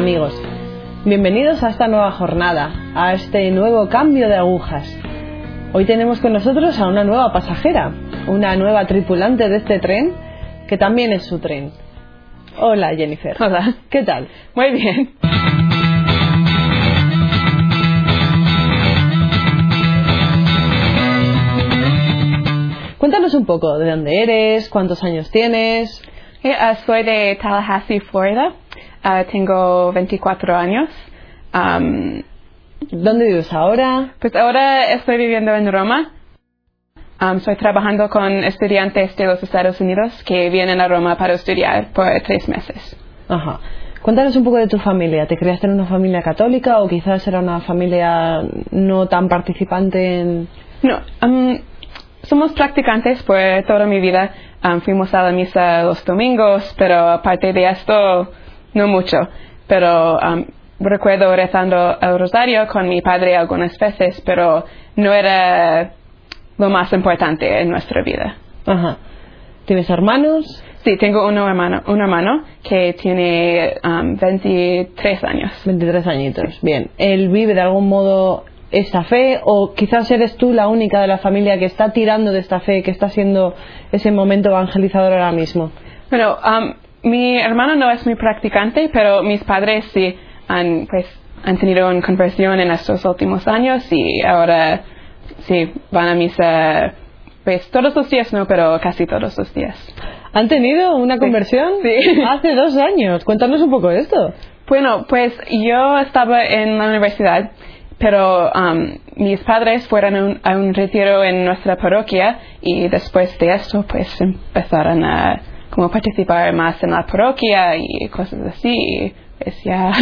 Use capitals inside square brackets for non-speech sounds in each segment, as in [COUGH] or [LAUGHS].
¿Qué tal amigos? Bienvenidos a esta nueva jornada, a este nuevo cambio de agujas. Hoy tenemos con nosotros a una nueva pasajera, una nueva tripulante de este tren, que también es su tren. Hola Jennifer. Hola. ¿Qué tal? Muy bien. Cuéntanos un poco de dónde eres, cuántos años tienes. Eh, soy de Tallahassee, Florida. Ah, tengo 24 años. ¿Dónde vives ahora? pues ahora estoy viviendo en Roma. Am, estoy trabajando con estudiantes de los Estados Unidos que vienen a Roma para estudiar por tres meses. Ajá. Cuéntanos un poco de tu familia. ¿Te criaste en una familia católica o quizás era una familia no tan participante en... No, am, somos practicantes por toda mi vida. Am, fuimos a la misa los domingos, pero aparte de esto, no mucho. Pero am, recuerdo rezando el rosario con mi padre algunas veces, pero no era lo más importante en nuestra vida. Ajá. ¿Tienes hermanos? Sí, tengo un hermano, un hermano que tiene am, 23 años. 23 añitos. Bien. ¿Él vive de algún modo esta fe o quizás eres tú la única de la familia que está tirando de esta fe, que está siendo ese momento evangelizador ahora mismo? Bueno, am, mi hermano no es muy practicante, pero mis padres sí han, pues, han tenido una conversión en estos últimos años y ahora sí van a misa, pues todos los días no, pero casi todos los días. ¿Han tenido una conversión? Sí. [LAUGHS] Hace dos años. Cuéntanos un poco de esto. Bueno, pues yo estaba en la universidad, pero am, mis padres fueron a un, a un retiro en nuestra parroquia y después de esto pues empezaron a como participar más en la parroquia y cosas así. Pues ya,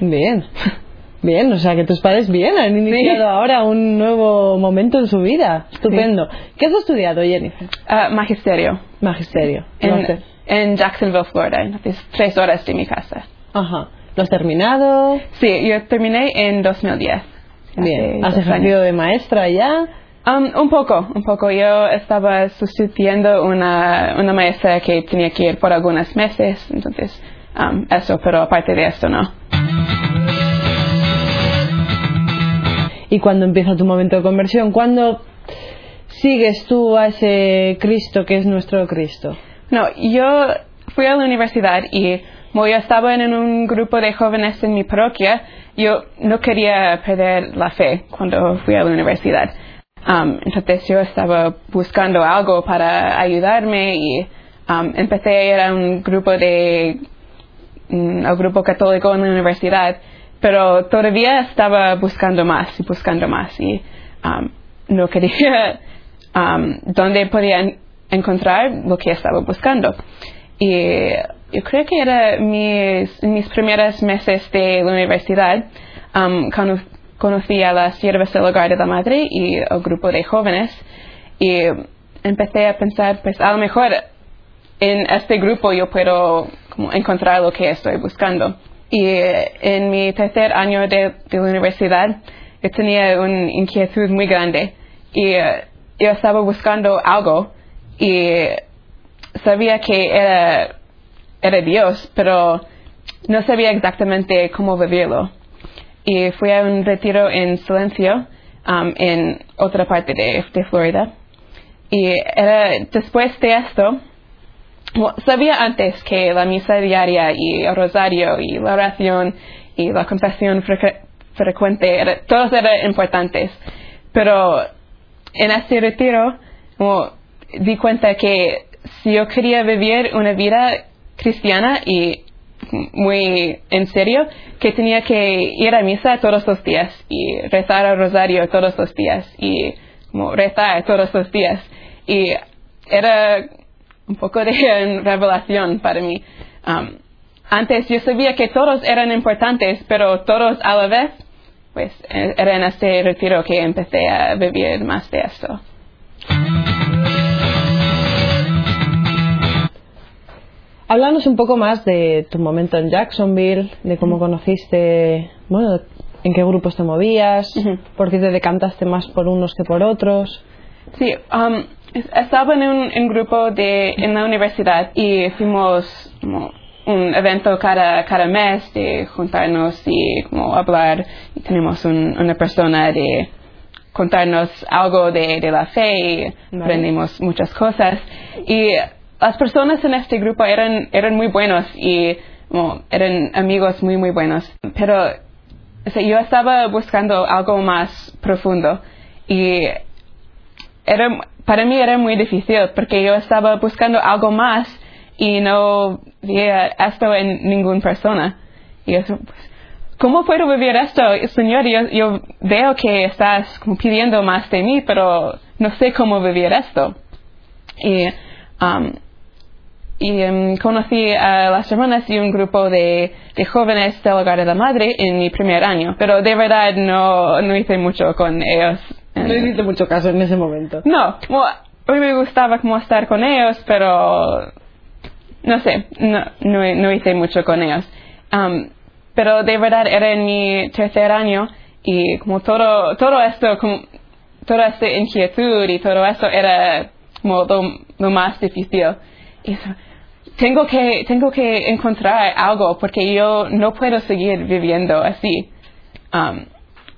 Bien. Bien, o sea que tus padres bien han iniciado ahora un nuevo momento en su vida. Estupendo. ¿Qué has estudiado, Jennifer? Ah, magisterio Magisterio. ¿Lo en, en Jacksonville, Florida, entonces tres horas de mi casa. Ajá. ¿Lo has terminado? Sí, yo terminé en 2010. Bien. ¿Has ejercido años. de maestra ya? Um, un poco, un poco. Yo estaba sustituyendo una, una maestra que tenía que ir por algunos meses, entonces um, eso, pero aparte de esto no. ¿Y cuándo empieza tu momento de conversión? ¿Cuándo sigues tú a ese Cristo que es nuestro Cristo? No, yo fui a la universidad y como yo estaba en un grupo de jóvenes en mi parroquia, yo no quería perder la fe cuando fui a la universidad. Um, entonces yo estaba buscando algo para ayudarme y um, empecé a ir a un grupo de mm, al grupo católico en la universidad, pero todavía estaba buscando más y buscando más y um, no quería [LAUGHS] um, dónde podía en- encontrar lo que estaba buscando. Y yo creo que era mis, mis primeros meses de la universidad, um, cono- conocí a las siervas del hogar de la madre y el grupo de jóvenes y empecé a pensar, pues a lo mejor en este grupo yo puedo como encontrar lo que estoy buscando. Y eh, en mi tercer año de, de la universidad yo tenía una inquietud muy grande y eh, yo estaba buscando algo y sabía que era, era Dios, pero no sabía exactamente cómo vivirlo. Y fui a un retiro en silencio um, en otra parte de, Florida. Y era después de esto, sabía antes que la misa diaria y el rosario y la oración y la confesión frecu- frecuente, era, todos eran importantes. Pero en este retiro, di cuenta que si yo quería vivir una vida cristiana y muy en serio, que tenía que ir a misa todos los días y rezar el rosario todos los días y rezar todos los días. Y era un poco de [LAUGHS] revelación para mí. Um, antes yo sabía que todos eran importantes, pero todos a la vez, pues eh, era en este retiro que empecé a vivir más de esto. Háblanos un poco más de tu momento en Jacksonville, de cómo conociste, bueno, en qué grupos te movías, por qué te decantaste más por unos que por otros. Sí, um, es- estaba en un, en grupo de, en la universidad y fuimos como un evento cada, cada mes de juntarnos y como hablar. Y tenemos un- una persona de contarnos algo de, de la fe y Vale. aprendimos muchas cosas. Y las personas en este grupo eran, eran muy buenos y eran amigos muy, muy buenos. Pero yo estaba buscando algo más profundo y era, para mí era muy difícil porque yo estaba buscando algo más y no veía esto en ninguna persona. Y eso, pues, ¿cómo puedo vivir esto? Señor, yo, yo veo que estás pidiendo más de mí, pero no sé cómo vivir esto. Y, um, y em, conocí a las hermanas y un grupo de, de jóvenes del hogar de la madre en mi primer año, pero de verdad no, no hice mucho con ellos. No hiciste mucho caso en ese momento. No, como, a mí me gustaba como estar con ellos, pero no sé, no, no, no hice mucho con ellos. Um, pero de verdad era en mi tercer año y como todo, todo esto, como, toda esta inquietud y todo eso era como lo, lo más difícil. Y eso, tengo que, tengo que encontrar algo porque yo no puedo seguir viviendo así. Um,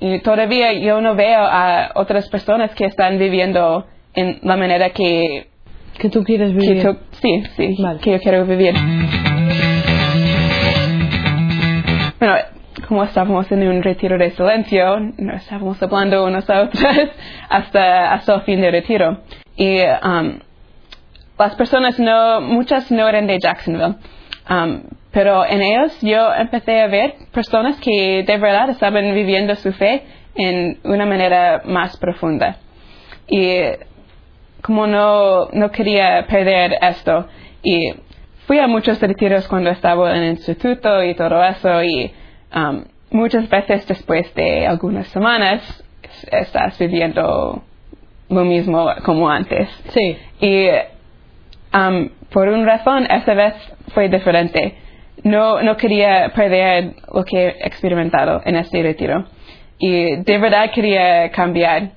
y todavía yo no veo a otras personas que están viviendo en la manera que, ¿Qué tú quieres que vivir? tú- sí, sí, Vale. que yo quiero vivir. Bueno, como estábamos en un retiro de silencio, no estábamos hablando unos a otros [LAUGHS] hasta, hasta el fin del retiro. Y um, las personas no, muchas no eran de Jacksonville. Um, pero en ellos yo empecé a ver personas que de verdad estaban viviendo su fe en una manera más profunda. Y como no, no quería perder esto, y fui a muchos retiros cuando estaba en el instituto y todo eso, y um, muchas veces después de algunas semanas es- estás viviendo lo mismo como antes. Sí. Y um, por una razón, esta vez fue diferente. No, no quería perder lo que he experimentado en este retiro. Y de verdad quería cambiar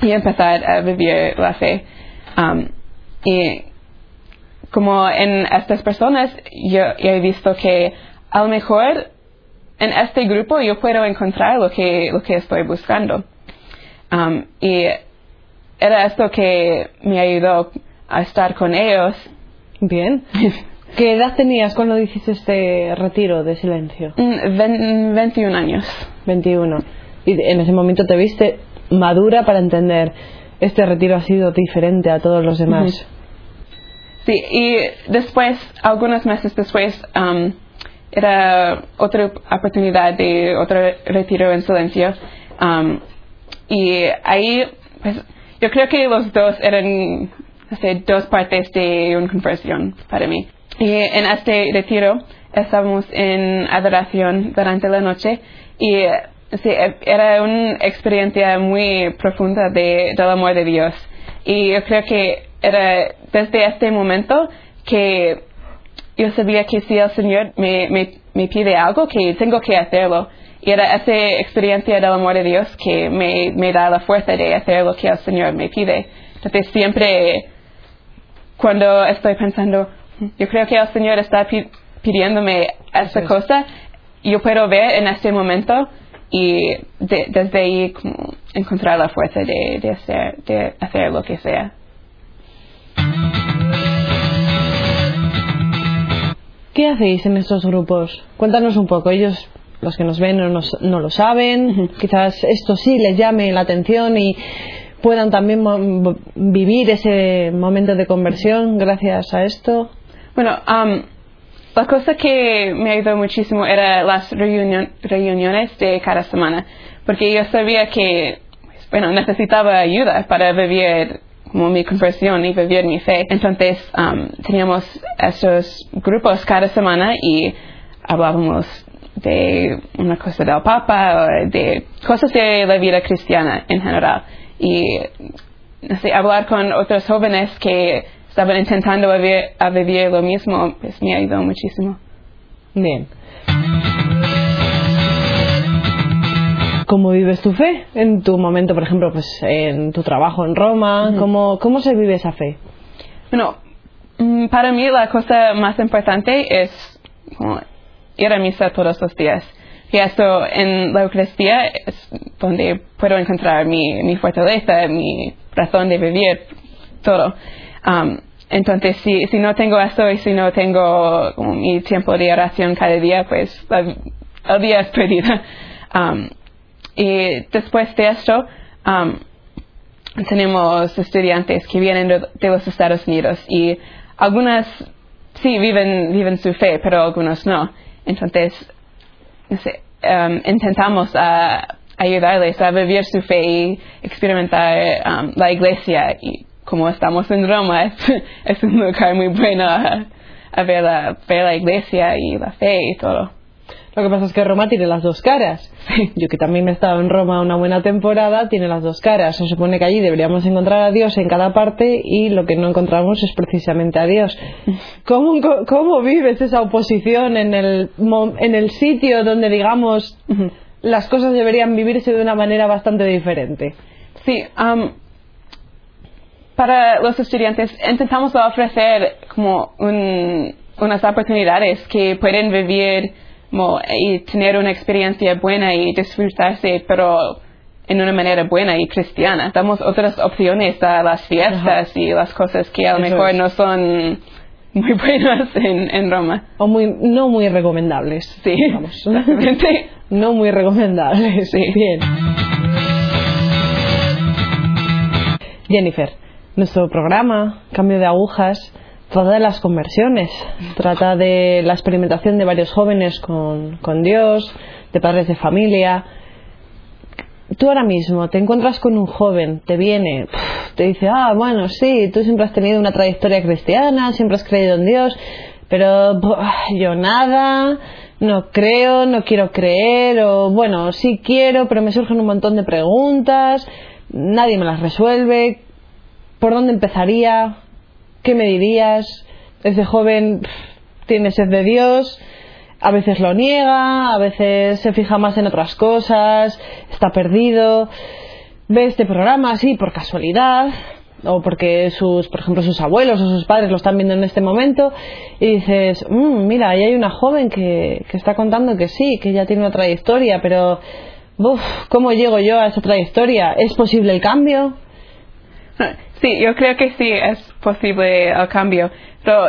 y empezar a vivir la fe. Um, y como en estas personas, yo, yo he visto que a lo mejor en este grupo yo puedo encontrar lo que, lo que estoy buscando. Um, y era esto que me ayudó a estar con ellos. Bien. [LAUGHS] ¿Qué edad tenías cuando hiciste este retiro de silencio? Mm, ven- 21 años. 21. Y en ese momento te viste madura para entender este retiro ha sido diferente a todos los demás. Sí, y después, algunos meses después, um, era otra oportunidad de otro retiro en silencio. Um, y ahí, pues, yo creo que los dos eran sé, dos partes de una conversión para mí. Y en este retiro estábamos en adoración durante la noche y sí, era una experiencia muy profunda de, del amor de Dios. Y yo creo que era desde este momento que yo sabía que si el Señor me, me, me pide algo, que tengo que hacerlo. Y era esa experiencia del amor de Dios que me, me da la fuerza de hacer lo que el Señor me pide. Entonces siempre cuando estoy pensando, yo creo que el Señor está pi- pidiéndome esta es. cosa, yo puedo ver en este momento y de- desde ahí como encontrar la fuerza de, de hacer, de hacer lo que sea. ¿Qué hacéis en estos grupos? Cuéntanos un poco. Ellos, los que nos ven, no, nos- no lo saben. Quizás esto sí les llame la atención y puedan también vivir ese momento de conversión gracias a esto. Bueno, um, la cosa que me ayudó muchísimo era las reunion- reuniones de cada semana, porque yo sabía que, pues, bueno, necesitaba ayuda para vivir mi conversión y vivir mi fe. Entonces, um, teníamos estos grupos cada semana y hablábamos de una cosa del Papa, o de cosas de la vida cristiana en general. Y no sé, hablar con otros jóvenes que estaban intentando vivir, a vivir lo mismo, pues me ayudó muchísimo. Bien. ¿Cómo vives tu fe? En tu momento, por ejemplo, pues en tu trabajo en Roma, ¿cómo, ¿cómo se vive esa fe? Bueno, mm, para mí la cosa más importante es como, ir a misa todos los días. Y esto en la Eucaristía es donde puedo encontrar mi, mi fortaleza, mi razón de vivir, todo. Um, entonces, si, si no tengo eso y si no tengo mi tiempo de oración cada día, pues el día es perdido. [LAUGHS] Um, y después de esto, um, tenemos estudiantes que vienen de, los Estados Unidos y algunas sí viven, viven su fe, pero algunos no. Entonces, um, intentamos a, ayudarles a vivir su fe y experimentar um, la iglesia. Y como estamos en Roma, [LAUGHS] es, un lugar muy bueno a, ver, la, ver la iglesia y la fe y todo. Lo que pasa es que Roma tiene las dos caras. Yo que también he estado en Roma una buena temporada, tiene las dos caras. Se supone que allí deberíamos encontrar a Dios en cada parte y lo que no encontramos es precisamente a Dios. [LAUGHS] ¿Cómo, cómo vives esa oposición en el, en el sitio donde, digamos, las cosas deberían vivirse de una manera bastante diferente? Sí, para los estudiantes intentamos ofrecer como unas oportunidades que pueden vivir y tener una experiencia buena y disfrutarse, pero en una manera buena y cristiana. Damos otras opciones a las fiestas y las cosas que a lo mejor no son [LAUGHS] muy buenas en, Roma. O muy, no muy recomendables. Sí, vamos. [LAUGHS] [LAUGHS] no muy recomendables. Sí. Bien. Jennifer, nuestro programa, Cambio de Agujas, trata de las conversiones, trata de la experimentación de varios jóvenes con, Dios, de padres de familia. Tú ahora mismo te encuentras con un joven, te viene, te dice, ah, bueno, sí, tú siempre has tenido una trayectoria cristiana, siempre has creído en Dios, pero yo nada, no creo, no quiero creer, o bueno, sí quiero, pero me surgen un montón de preguntas, nadie me las resuelve, ¿por dónde empezaría? ¿Qué me dirías? Ese joven tiene sed de Dios, a veces lo niega, a veces se fija más en otras cosas, está perdido. Ve este programa así por casualidad, o porque sus, por ejemplo, sus abuelos o sus padres lo están viendo en este momento, y dices, mmm, mira, ahí hay una joven que, que está contando que sí, que ya tiene una trayectoria, pero, uff, ¿cómo llego yo a esa trayectoria? ¿Es posible el cambio? Sí, yo creo que sí es posible el cambio, pero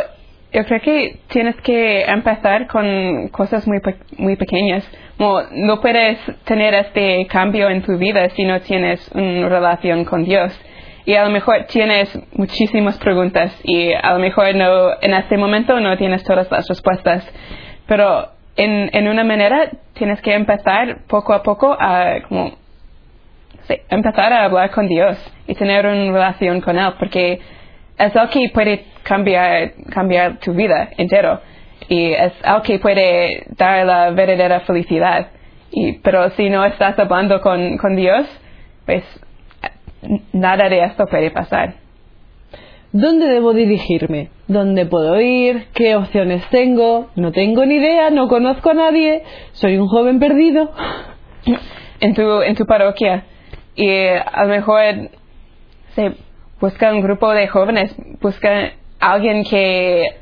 yo creo que tienes que empezar con cosas muy, muy pequeñas. No, puedes tener este cambio en tu vida si no tienes una relación con Dios. Y a lo mejor tienes muchísimas preguntas y a lo mejor no, en este momento no tienes todas las respuestas. Pero en, en una manera tienes que empezar poco a poco a como empezar a hablar con Dios y tener una relación con Él, porque es algo que puede cambiar, cambiar tu vida entero y es algo que puede dar la verdadera felicidad. Y, pero si no estás hablando con, con Dios, pues nada de esto puede pasar. ¿Dónde debo dirigirme? ¿Dónde puedo ir? ¿Qué opciones tengo? No tengo ni idea, no conozco a nadie, soy un joven perdido. En tu, en tu parroquia y a lo mejor se busca un grupo de jóvenes, busca alguien que,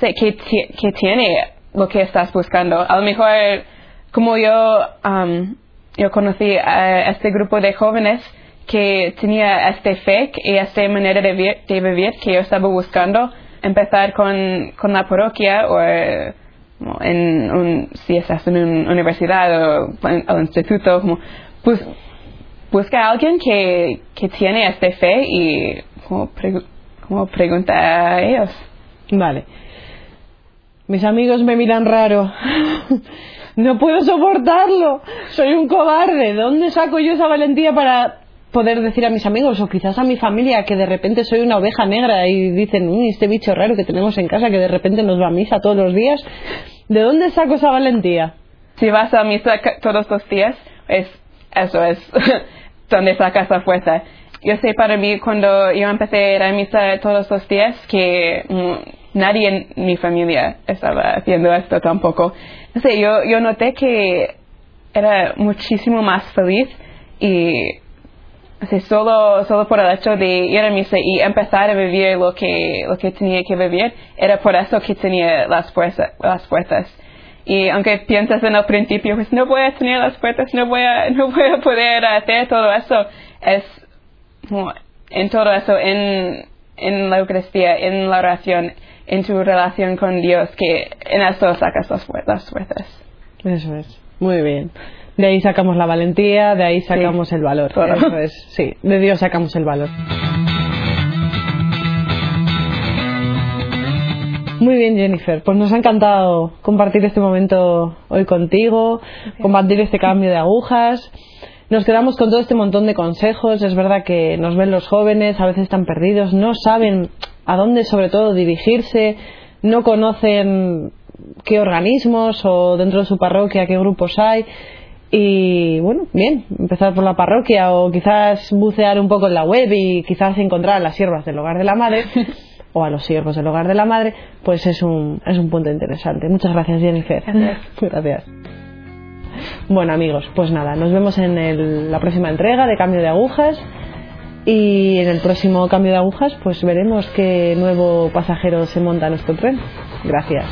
que, que tiene lo que estás buscando. A lo mejor, como yo, um, yo conocí a este grupo de jóvenes que tenía este fe y esta manera de, vivir que yo estaba buscando, empezar con, con la parroquia o en un, si estás en una universidad o un instituto, como, pues, busca a alguien que, que tiene esta fe y como, como pregunta a ellos. Vale. Mis amigos me miran raro. [LAUGHS] no puedo soportarlo. Soy un cobarde. ¿Dónde saco yo esa valentía para poder decir a mis amigos o quizás a mi familia que de repente soy una oveja negra y dicen, este bicho raro que tenemos en casa que de repente nos va a misa todos los días? ¿De dónde saco esa valentía? Si vas a misa todos los días, es, eso es [LAUGHS] donde sacas la fuerza. Yo sé para mí cuando yo empecé a ir a misa todos los días que mm, nadie en mi familia estaba haciendo esto tampoco. sé, yo, yo noté que era muchísimo más feliz y solo, solo por el hecho de ir a misa y empezar a vivir lo que, lo que tenía que vivir, era por eso que tenía las, fuerzas, las fuerzas. Y aunque piensas en el principio, pues no voy a tener las fuerzas, no voy a, [LAUGHS] no voy a poder hacer todo eso, es en todo eso, en, en la Eucaristía, en la oración, en tu relación con Dios, que en eso sacas las, las fuerzas. Eso es, muy bien. De ahí sacamos la valentía, de ahí sacamos el valor. Eso es, sí, de Dios sacamos el valor. Muy bien, Jennifer. Pues nos ha encantado compartir este momento hoy contigo, compartir este cambio de agujas. Nos quedamos con todo este montón de consejos. Es verdad que nos ven los jóvenes, a veces están perdidos, no saben a dónde sobre todo dirigirse, no conocen qué organismos o dentro de su parroquia qué grupos hay. Y bueno, bien, empezar por la parroquia o quizás bucear un poco en la web y quizás encontrar a las siervas del hogar de la madre [LAUGHS] o a los siervos del hogar de la madre, pues es un, es un punto interesante. Muchas gracias, Jennifer. Gracias. [LAUGHS] gracias. Bueno, amigos, pues nada, nos vemos en el, la próxima entrega de Cambio de Agujas. Y en el próximo cambio de agujas, pues veremos qué nuevo pasajero se monta a nuestro tren. Gracias.